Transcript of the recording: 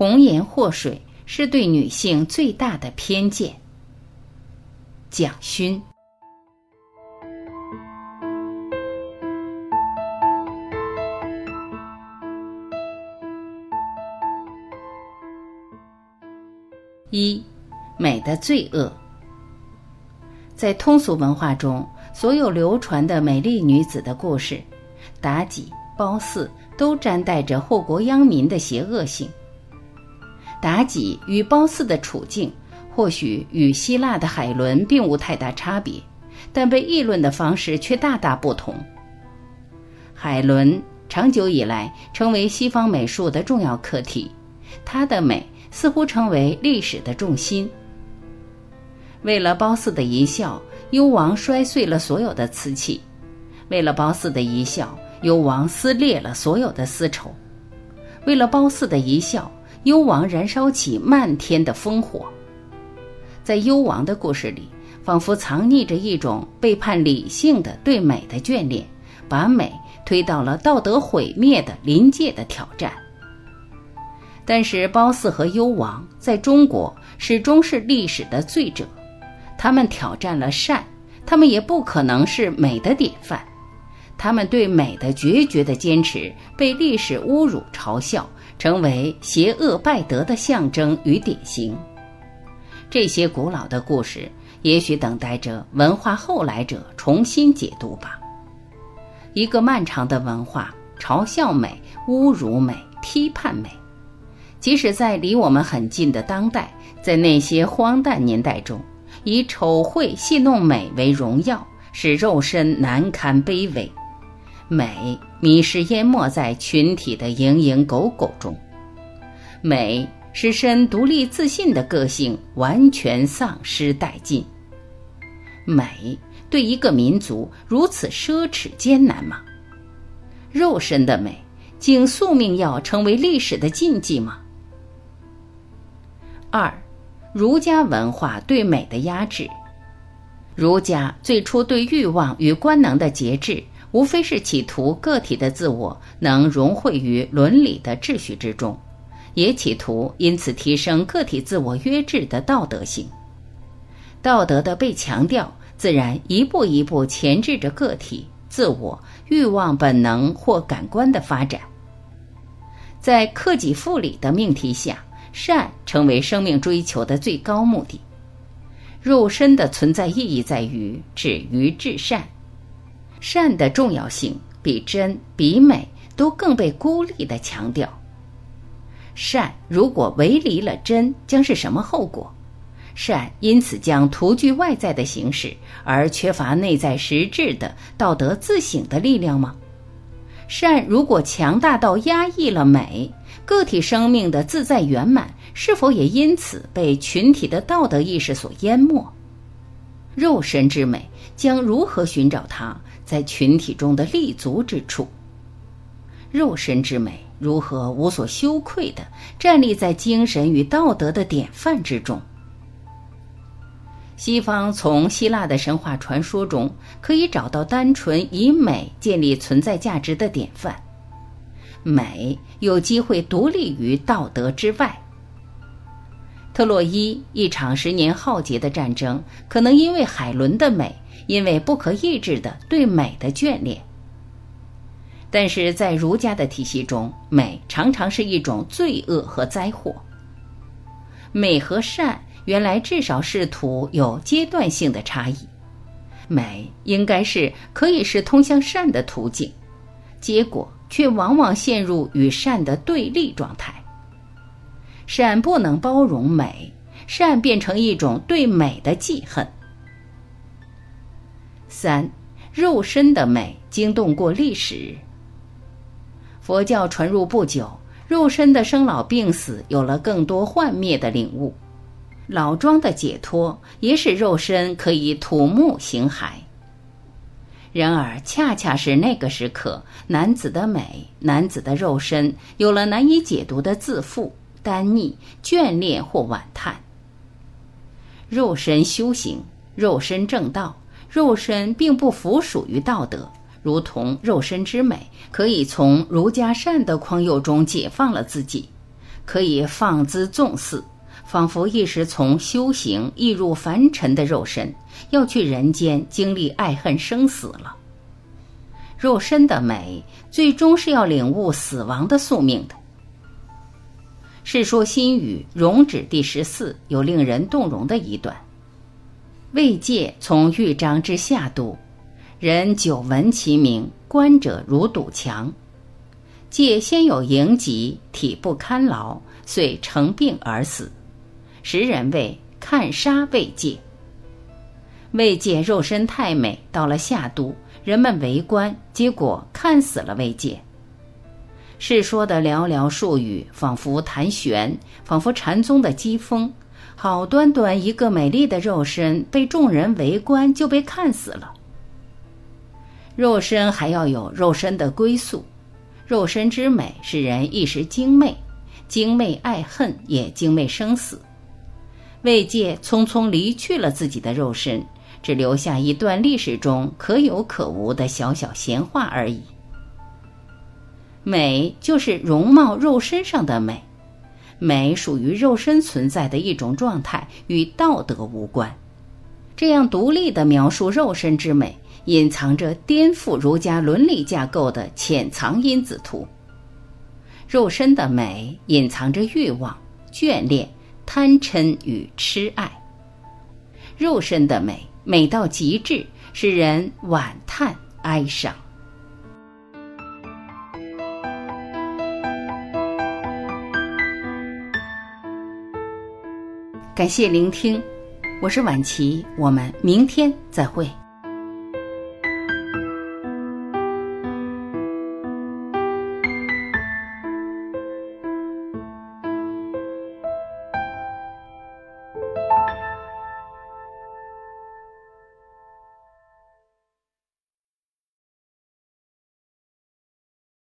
红颜祸水是对女性最大的偏见。蒋勋。一，美的罪恶。在通俗文化中，所有流传的美丽女子的故事，妲己、褒姒都沾带着祸国殃民的邪恶性。妲己与褒姒的处境，或许与希腊的海伦并无太大差别，但被议论的方式却大大不同。海伦长久以来成为西方美术的重要课题，她的美似乎成为历史的重心。为了褒姒的一笑，幽王摔碎了所有的瓷器；为了褒姒的一笑，幽王撕裂了所有的丝绸；为了褒姒的一笑，幽王燃烧起漫天的烽火。在幽王的故事里，仿佛藏匿着一种背叛理性的对美的眷恋，把美推到了道德毁灭的临界的挑战。但是，褒姒和幽王在中国始终是历史的罪者。他们挑战了善，他们也不可能是美的典范。他们对美的决绝的坚持被历史侮辱嘲笑，成为邪恶败德的象征与典型。这些古老的故事，也许等待着文化后来者重新解读吧。一个漫长的文化嘲笑美、侮辱美、批判美，即使在离我们很近的当代，在那些荒诞年代中。以丑秽戏弄美为荣耀，使肉身难堪卑微，美迷失淹没在群体的蝇营狗苟中，美使身独立自信的个性完全丧失殆尽。美对一个民族如此奢侈艰难吗？肉身的美，竟宿命要成为历史的禁忌吗？二。儒家文化对美的压制，儒家最初对欲望与官能的节制，无非是企图个体的自我能融汇于伦理的秩序之中，也企图因此提升个体自我约制的道德性。道德的被强调，自然一步一步钳制着个体自我欲望本能或感官的发展。在克己复礼的命题下。善成为生命追求的最高目的。肉身的存在意义在于止于至善，善的重要性比真比美都更被孤立的强调。善如果违离了真，将是什么后果？善因此将徒具外在的形式，而缺乏内在实质的道德自省的力量吗？善如果强大到压抑了美？个体生命的自在圆满，是否也因此被群体的道德意识所淹没？肉身之美将如何寻找它在群体中的立足之处？肉身之美如何无所羞愧地站立在精神与道德的典范之中？西方从希腊的神话传说中可以找到单纯以美建立存在价值的典范。美有机会独立于道德之外。特洛伊一场十年浩劫的战争，可能因为海伦的美，因为不可抑制的对美的眷恋。但是在儒家的体系中，美常常是一种罪恶和灾祸。美和善原来至少试图有阶段性的差异，美应该是可以是通向善的途径，结果。却往往陷入与善的对立状态。善不能包容美，善变成一种对美的记恨。三，肉身的美惊动过历史。佛教传入不久，肉身的生老病死有了更多幻灭的领悟，老庄的解脱也使肉身可以土木形骸。然而，恰恰是那个时刻，男子的美、男子的肉身有了难以解读的自负、单逆、眷恋或惋叹。肉身修行，肉身正道，肉身并不服属于道德，如同肉身之美可以从儒家善的框囿中解放了自己，可以放姿纵肆，仿佛一时从修行易入凡尘的肉身，要去人间经历爱恨生死了。肉身的美，最终是要领悟死亡的宿命的。《世说新语·容止》第十四有令人动容的一段：魏界从豫章之下都，人久闻其名，观者如堵墙。界先有营疾，体不堪劳，遂成病而死。时人谓看杀魏界。魏界肉身太美，到了夏都。人们围观，结果看死了魏界。世说的寥寥数语，仿佛谈玄，仿佛禅宗的机锋。好端端一个美丽的肉身，被众人围观，就被看死了。肉身还要有肉身的归宿，肉身之美使人一时惊媚，惊媚爱恨，也惊媚生死。魏界匆匆离去了自己的肉身。只留下一段历史中可有可无的小小闲话而已。美就是容貌肉身上的美，美属于肉身存在的一种状态，与道德无关。这样独立的描述肉身之美，隐藏着颠覆儒家伦理架构的潜藏因子图。肉身的美隐藏着欲望、眷恋、贪嗔与痴爱。肉身的美。美到极致，使人惋叹哀伤。感谢聆听，我是晚琪，我们明天再会。